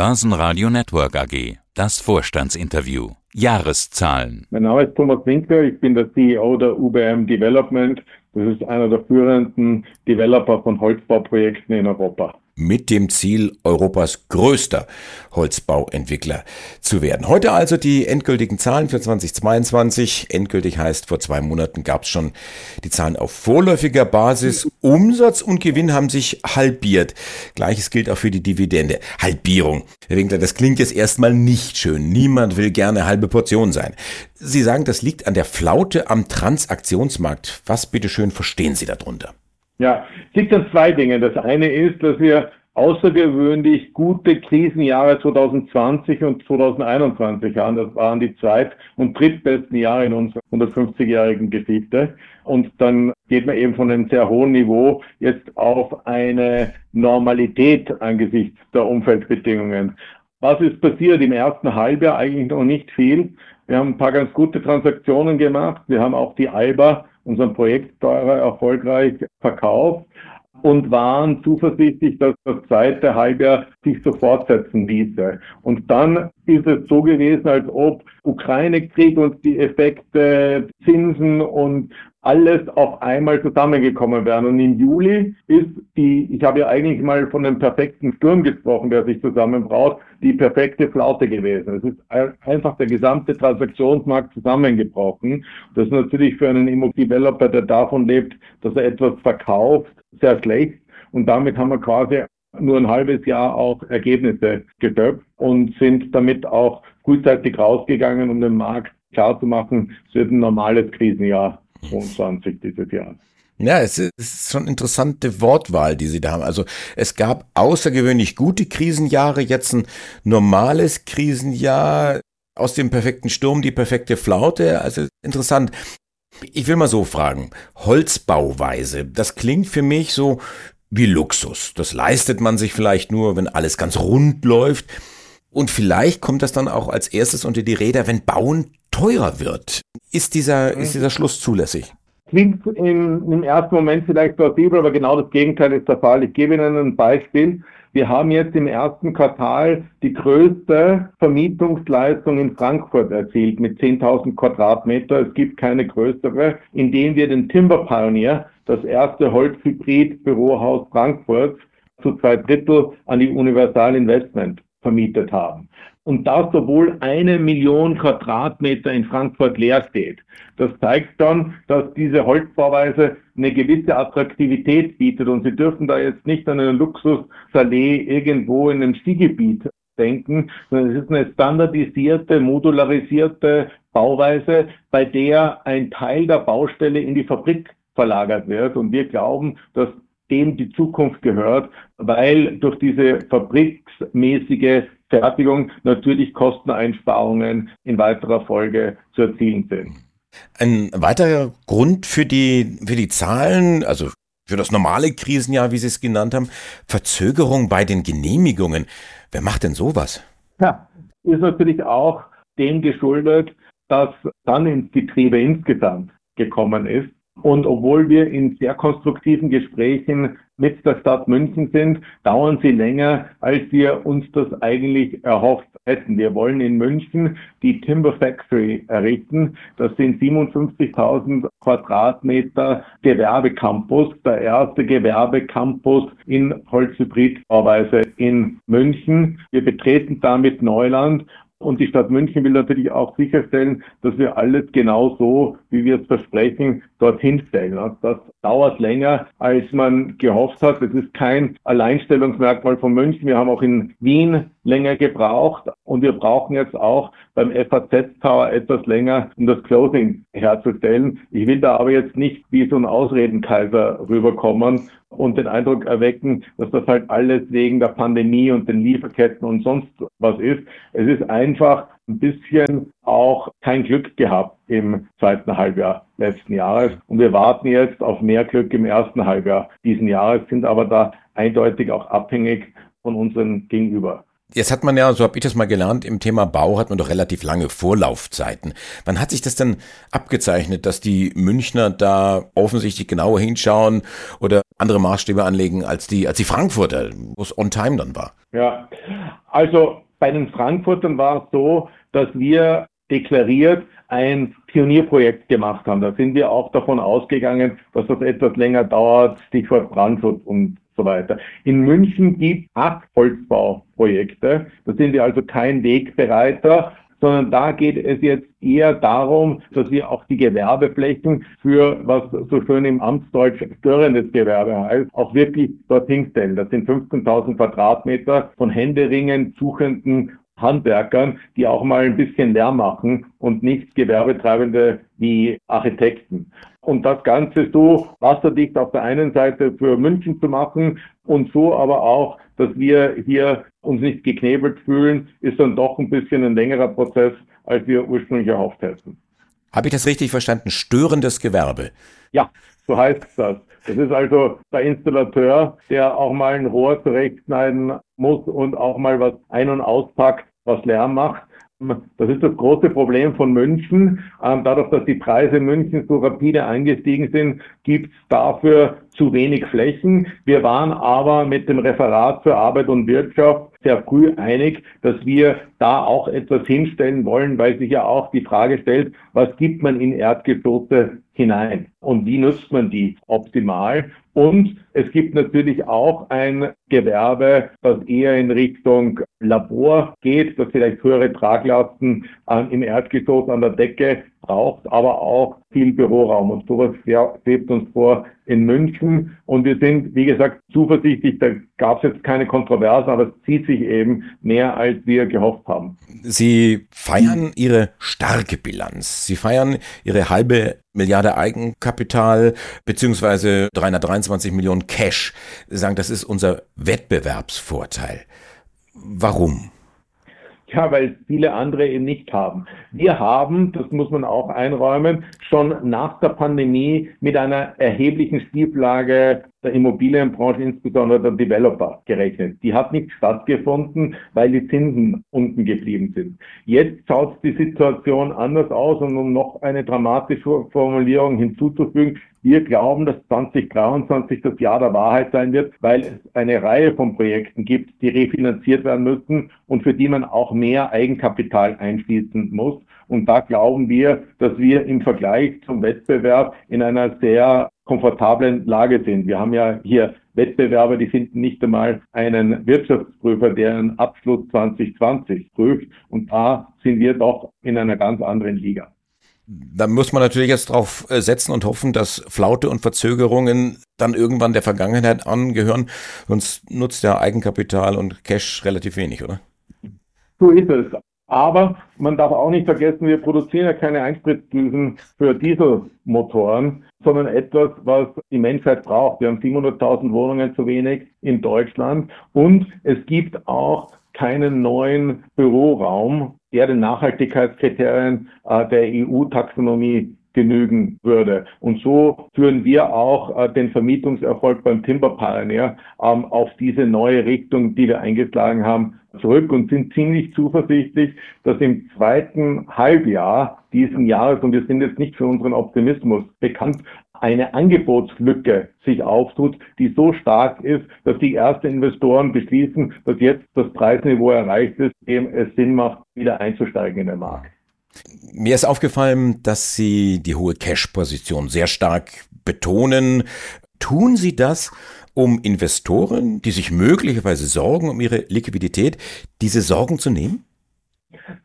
Börsenradio Network AG. Das Vorstandsinterview. Jahreszahlen. Mein Name ist Thomas Winkler, ich bin der CEO der UBM Development. Das ist einer der führenden Developer von Holzbauprojekten in Europa mit dem Ziel, Europas größter Holzbauentwickler zu werden. Heute also die endgültigen Zahlen für 2022. Endgültig heißt, vor zwei Monaten gab es schon die Zahlen auf vorläufiger Basis. Umsatz und Gewinn haben sich halbiert. Gleiches gilt auch für die Dividende. Halbierung. Herr Winkler, das klingt jetzt erstmal nicht schön. Niemand will gerne halbe Portion sein. Sie sagen, das liegt an der Flaute am Transaktionsmarkt. Was bitteschön verstehen Sie darunter? Ja, es liegt an zwei Dingen. Das eine ist, dass wir außergewöhnlich gute Krisenjahre 2020 und 2021 haben. Das waren die zweit- und drittbesten Jahre in unserer 150-jährigen Geschichte. Und dann geht man eben von einem sehr hohen Niveau jetzt auf eine Normalität angesichts der Umfeldbedingungen. Was ist passiert im ersten Halbjahr? Eigentlich noch nicht viel. Wir haben ein paar ganz gute Transaktionen gemacht. Wir haben auch die ALBA unseren Projektsteuerer erfolgreich verkauft und waren zuversichtlich, dass das zweite Halbjahr sich so fortsetzen ließe. Und dann ist es so gewesen, als ob Ukraine-Krieg und die Effekte, Zinsen und alles auf einmal zusammengekommen wären. Und im Juli ist die, ich habe ja eigentlich mal von einem perfekten Sturm gesprochen, der sich zusammenbraut, die perfekte Flaute gewesen. Es ist einfach der gesamte Transaktionsmarkt zusammengebrochen. Das ist natürlich für einen Immobilien-Developer, der davon lebt, dass er etwas verkauft, sehr schlecht. Und damit haben wir quasi nur ein halbes Jahr auch Ergebnisse geschöpft und sind damit auch frühzeitig rausgegangen, um den Markt klarzumachen, es wird ein normales Krisenjahr 22 dieses Jahr. Ja, es ist schon interessante Wortwahl, die Sie da haben. Also es gab außergewöhnlich gute Krisenjahre, jetzt ein normales Krisenjahr, aus dem perfekten Sturm die perfekte Flaute. Also interessant. Ich will mal so fragen. Holzbauweise, das klingt für mich so wie Luxus. Das leistet man sich vielleicht nur, wenn alles ganz rund läuft. Und vielleicht kommt das dann auch als erstes unter die Räder, wenn Bauen teurer wird. Ist dieser, ist dieser Schluss zulässig? Klingt im, im ersten Moment vielleicht plausibel, aber genau das Gegenteil ist der Fall. Ich gebe Ihnen ein Beispiel. Wir haben jetzt im ersten Quartal die größte Vermietungsleistung in Frankfurt erzielt mit 10.000 Quadratmeter. Es gibt keine größere, indem wir den Timber Pioneer, das erste Holzhybrid-Bürohaus Frankfurts, zu zwei Drittel an die Universal Investment vermietet haben. Und das, obwohl eine Million Quadratmeter in Frankfurt leer steht. Das zeigt dann, dass diese Holzbauweise eine gewisse Attraktivität bietet. Und Sie dürfen da jetzt nicht an einen Luxus-Salé irgendwo in einem Skigebiet denken, sondern es ist eine standardisierte, modularisierte Bauweise, bei der ein Teil der Baustelle in die Fabrik verlagert wird. Und wir glauben, dass dem die Zukunft gehört, weil durch diese fabriksmäßige Fertigung natürlich Kosteneinsparungen in weiterer Folge zu erzielen sind. Ein weiterer Grund für die, für die Zahlen, also für das normale Krisenjahr, wie Sie es genannt haben, Verzögerung bei den Genehmigungen. Wer macht denn sowas? Ja, ist natürlich auch dem geschuldet, dass dann ins Getriebe insgesamt gekommen ist. Und obwohl wir in sehr konstruktiven Gesprächen mit der Stadt München sind, dauern sie länger, als wir uns das eigentlich erhofft hätten. Wir wollen in München die Timber Factory errichten. Das sind 57.000 Quadratmeter Gewerbecampus, der erste Gewerbecampus in Holzhybridbauweise in München. Wir betreten damit Neuland und die Stadt München will natürlich auch sicherstellen, dass wir alles genau so, wie wir es versprechen, dorthin stellen. Und das dauert länger, als man gehofft hat. Das ist kein Alleinstellungsmerkmal von München. Wir haben auch in Wien länger gebraucht und wir brauchen jetzt auch beim FAZ Tower etwas länger, um das Closing herzustellen. Ich will da aber jetzt nicht wie so ein Ausredenkaiser rüberkommen und den Eindruck erwecken, dass das halt alles wegen der Pandemie und den Lieferketten und sonst was ist. Es ist einfach ein bisschen auch kein Glück gehabt im zweiten Halbjahr letzten Jahres. Und wir warten jetzt auf mehr Glück im ersten Halbjahr diesen Jahres, sind aber da eindeutig auch abhängig von unseren Gegenüber. Jetzt hat man ja, so habe ich das mal gelernt, im Thema Bau hat man doch relativ lange Vorlaufzeiten. Wann hat sich das denn abgezeichnet, dass die Münchner da offensichtlich genauer hinschauen oder andere Maßstäbe anlegen als die, als die Frankfurter, wo es on time dann war? Ja, also bei den Frankfurtern war es so, dass wir deklariert ein Pionierprojekt gemacht haben. Da sind wir auch davon ausgegangen, dass das etwas länger dauert, Stichwort Brandschutz und so weiter. In München gibt es acht Holzbauprojekte. Da sind wir also kein Wegbereiter, sondern da geht es jetzt eher darum, dass wir auch die Gewerbeflächen für, was so schön im Amtsdeutsch störendes Gewerbe heißt, auch wirklich dorthin stellen. Das sind 15.000 Quadratmeter von Händeringen, Suchenden Handwerkern, die auch mal ein bisschen Lärm machen und nicht Gewerbetreibende wie Architekten. Und das Ganze so wasserdicht auf der einen Seite für München zu machen und so aber auch, dass wir hier uns nicht geknebelt fühlen, ist dann doch ein bisschen ein längerer Prozess, als wir ursprünglich erhofft hätten. Habe ich das richtig verstanden? Störendes Gewerbe? Ja, so heißt das. Das ist also der Installateur, der auch mal ein Rohr zurechtschneiden muss und auch mal was ein- und auspackt, was Lärm macht. Das ist das große Problem von München. Ähm, dadurch, dass die Preise in München so rapide angestiegen sind, gibt es dafür zu wenig Flächen. Wir waren aber mit dem Referat für Arbeit und Wirtschaft sehr früh einig, dass wir da auch etwas hinstellen wollen, weil sich ja auch die Frage stellt, was gibt man in Erdgeschosse hinein und wie nutzt man die optimal? Und es gibt natürlich auch ein Gewerbe, das eher in Richtung Labor geht, das vielleicht höhere Traglasten an, im Erdgeschoss an der Decke braucht, aber auch viel Büroraum. Und sowas schwebt uns vor in München. Und wir sind, wie gesagt, zuversichtlich, da gab es jetzt keine Kontroversen, aber es zieht sich eben mehr, als wir gehofft haben. Sie feiern Ihre starke Bilanz. Sie feiern Ihre halbe Milliarde Eigenkapital beziehungsweise 323 Millionen Cash. Sie sagen, das ist unser Wettbewerbsvorteil. Warum? Ja, weil viele andere eben nicht haben. Wir haben, das muss man auch einräumen, schon nach der Pandemie mit einer erheblichen Schieflage der Immobilienbranche, insbesondere der Developer, gerechnet. Die hat nicht stattgefunden, weil die Zinsen unten geblieben sind. Jetzt schaut die Situation anders aus und um noch eine dramatische Formulierung hinzuzufügen, wir glauben, dass 2023 das Jahr der Wahrheit sein wird, weil es eine Reihe von Projekten gibt, die refinanziert werden müssen und für die man auch mehr Eigenkapital einschließen muss. Und da glauben wir, dass wir im Vergleich zum Wettbewerb in einer sehr komfortablen Lage sind. Wir haben ja hier Wettbewerber, die finden nicht einmal einen Wirtschaftsprüfer, der einen Abschluss 2020 prüft. Und da sind wir doch in einer ganz anderen Liga. Da muss man natürlich jetzt drauf äh, setzen und hoffen, dass Flaute und Verzögerungen dann irgendwann der Vergangenheit angehören. Sonst nutzt ja Eigenkapital und Cash relativ wenig, oder? So ist es. Aber man darf auch nicht vergessen, wir produzieren ja keine Einspritzdüsen für Dieselmotoren, sondern etwas, was die Menschheit braucht. Wir haben 700.000 Wohnungen zu wenig in Deutschland und es gibt auch keinen neuen Büroraum, der den Nachhaltigkeitskriterien äh, der EU-Taxonomie genügen würde. Und so führen wir auch äh, den Vermietungserfolg beim Timber Pioneer ähm, auf diese neue Richtung, die wir eingeschlagen haben, zurück und sind ziemlich zuversichtlich, dass im zweiten Halbjahr diesen Jahres, und wir sind jetzt nicht für unseren Optimismus bekannt, eine Angebotslücke sich auftut, die so stark ist, dass die ersten Investoren beschließen, dass jetzt das Preisniveau erreicht ist, dem es Sinn macht, wieder einzusteigen in den Markt. Mir ist aufgefallen, dass Sie die hohe Cash-Position sehr stark betonen. Tun Sie das, um Investoren, die sich möglicherweise sorgen um ihre Liquidität, diese Sorgen zu nehmen?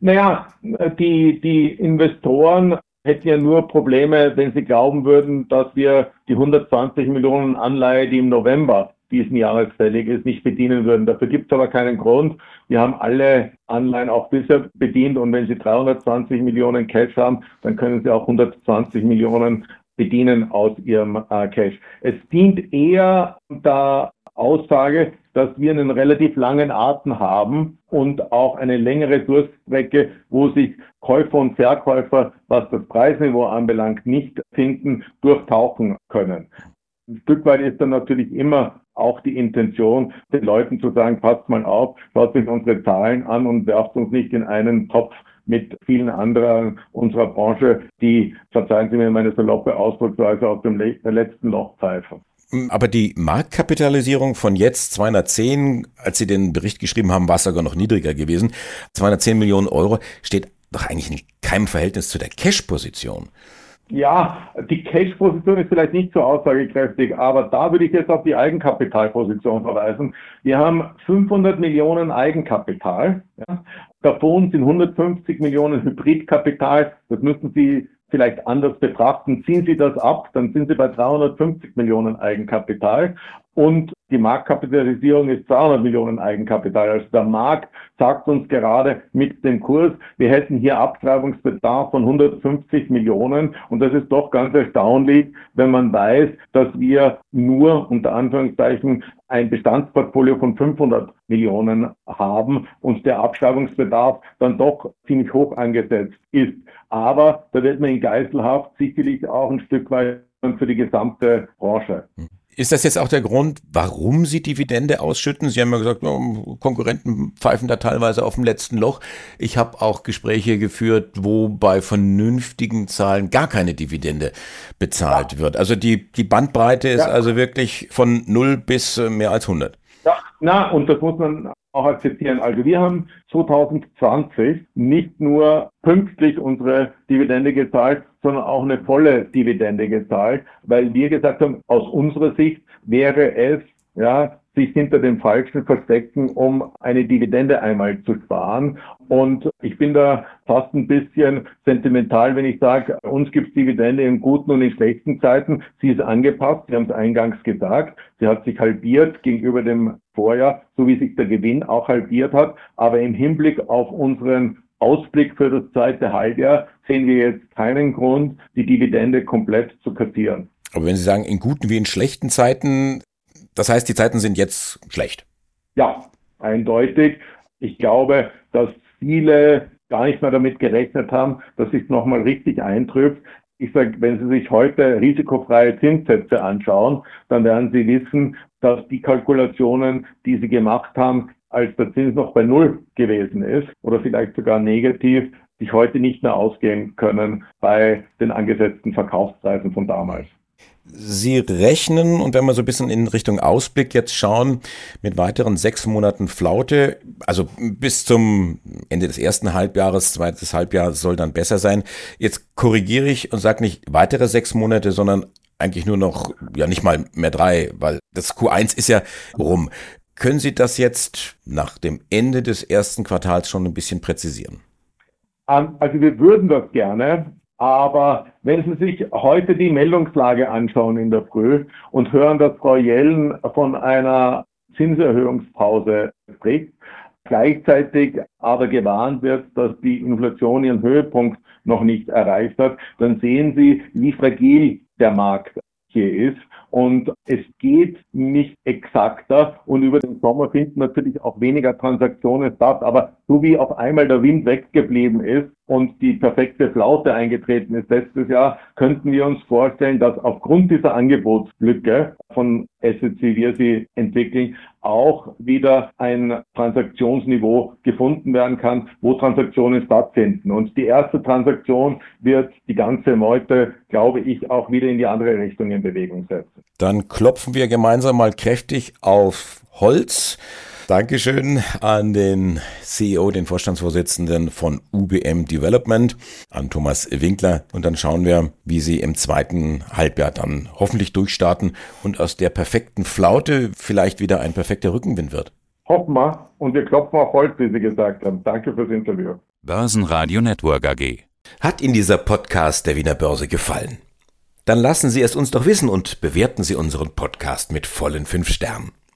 Naja, die, die Investoren hätten ja nur Probleme, wenn sie glauben würden, dass wir die 120 Millionen Anleihe, die im November diesen Jahres fällig ist, nicht bedienen würden. Dafür gibt es aber keinen Grund. Wir haben alle Anleihen auch bisher bedient und wenn Sie 320 Millionen Cash haben, dann können Sie auch 120 Millionen bedienen aus Ihrem äh, Cash. Es dient eher der Aussage, dass wir einen relativ langen Atem haben und auch eine längere Durststrecke, wo sich Käufer und Verkäufer, was das Preisniveau anbelangt, nicht finden, durchtauchen können. Ein Stück weit ist dann natürlich immer auch die Intention, den Leuten zu sagen, passt mal auf, schaut sich unsere Zahlen an und werft uns nicht in einen Topf mit vielen anderen unserer Branche, die, verzeihen Sie mir meine saloppe Ausdrucksweise, aus dem letzten Loch pfeifen. Aber die Marktkapitalisierung von jetzt 210, als Sie den Bericht geschrieben haben, war es sogar noch niedriger gewesen. 210 Millionen Euro steht doch eigentlich in keinem Verhältnis zu der Cash-Position. Ja, die Cash-Position ist vielleicht nicht so aussagekräftig, aber da würde ich jetzt auf die Eigenkapitalposition verweisen. Wir haben 500 Millionen Eigenkapital. Ja. Davon sind 150 Millionen Hybridkapital. Das müssen Sie vielleicht anders betrachten. Ziehen Sie das ab, dann sind Sie bei 350 Millionen Eigenkapital und die Marktkapitalisierung ist 200 Millionen Eigenkapital. Also der Markt sagt uns gerade mit dem Kurs, wir hätten hier Abtreibungsbedarf von 150 Millionen und das ist doch ganz erstaunlich, wenn man weiß, dass wir nur unter Anführungszeichen ein Bestandsportfolio von 500 Millionen haben und der Abschreibungsbedarf dann doch ziemlich hoch angesetzt ist. Aber da wird man in Geiselhaft sicherlich auch ein Stück weit für die gesamte Branche. Ist das jetzt auch der Grund, warum Sie Dividende ausschütten? Sie haben ja gesagt, Konkurrenten pfeifen da teilweise auf dem letzten Loch. Ich habe auch Gespräche geführt, wo bei vernünftigen Zahlen gar keine Dividende bezahlt ja. wird. Also die, die Bandbreite ist ja. also wirklich von 0 bis äh, mehr als 100. Ja, na, und das muss man auch akzeptieren. Also wir haben 2020 nicht nur pünktlich unsere Dividende gezahlt, sondern auch eine volle Dividende gezahlt, weil wir gesagt haben, aus unserer Sicht wäre es ja, sich hinter dem Falschen verstecken, um eine Dividende einmal zu sparen. Und ich bin da fast ein bisschen sentimental, wenn ich sage, uns gibt es Dividende in guten und in schlechten Zeiten. Sie ist angepasst, Sie haben es eingangs gesagt. Sie hat sich halbiert gegenüber dem Vorjahr, so wie sich der Gewinn auch halbiert hat. Aber im Hinblick auf unseren Ausblick für das zweite Halbjahr sehen wir jetzt keinen Grund, die Dividende komplett zu kassieren. Aber wenn Sie sagen, in guten wie in schlechten Zeiten, das heißt, die Zeiten sind jetzt schlecht. Ja, eindeutig. Ich glaube, dass viele gar nicht mehr damit gerechnet haben, dass sich nochmal richtig eintrifft. Ich sage, wenn Sie sich heute risikofreie Zinssätze anschauen, dann werden Sie wissen, dass die Kalkulationen, die Sie gemacht haben, als der Zins noch bei Null gewesen ist oder vielleicht sogar negativ, sich heute nicht mehr ausgehen können bei den angesetzten Verkaufspreisen von damals. Sie rechnen, und wenn wir so ein bisschen in Richtung Ausblick jetzt schauen, mit weiteren sechs Monaten Flaute, also bis zum Ende des ersten Halbjahres, zweites Halbjahr soll dann besser sein. Jetzt korrigiere ich und sage nicht weitere sechs Monate, sondern eigentlich nur noch, ja nicht mal mehr drei, weil das Q1 ist ja rum. Können Sie das jetzt nach dem Ende des ersten Quartals schon ein bisschen präzisieren? Ähm, also wir würden das gerne. Aber wenn Sie sich heute die Meldungslage anschauen in der Früh und hören, dass Frau Jellen von einer Zinserhöhungspause spricht, gleichzeitig aber gewarnt wird, dass die Inflation ihren Höhepunkt noch nicht erreicht hat, dann sehen Sie, wie fragil der Markt hier ist. Und es geht nicht exakter und über den Sommer finden natürlich auch weniger Transaktionen statt. Aber so wie auf einmal der Wind weggeblieben ist, und die perfekte Flaute eingetreten ist letztes Jahr, könnten wir uns vorstellen, dass aufgrund dieser Angebotslücke von Assets, wie wir sie entwickeln, auch wieder ein Transaktionsniveau gefunden werden kann, wo Transaktionen stattfinden. Und die erste Transaktion wird die ganze Meute, glaube ich, auch wieder in die andere Richtung in Bewegung setzen. Dann klopfen wir gemeinsam mal kräftig auf Holz. Dankeschön an den CEO, den Vorstandsvorsitzenden von UBM Development, an Thomas Winkler. Und dann schauen wir, wie Sie im zweiten Halbjahr dann hoffentlich durchstarten und aus der perfekten Flaute vielleicht wieder ein perfekter Rückenwind wird. Hoffen wir und wir klopfen auf Holz, wie Sie gesagt haben. Danke fürs Interview. Börsenradio Network AG. Hat Ihnen dieser Podcast der Wiener Börse gefallen? Dann lassen Sie es uns doch wissen und bewerten Sie unseren Podcast mit vollen fünf Sternen.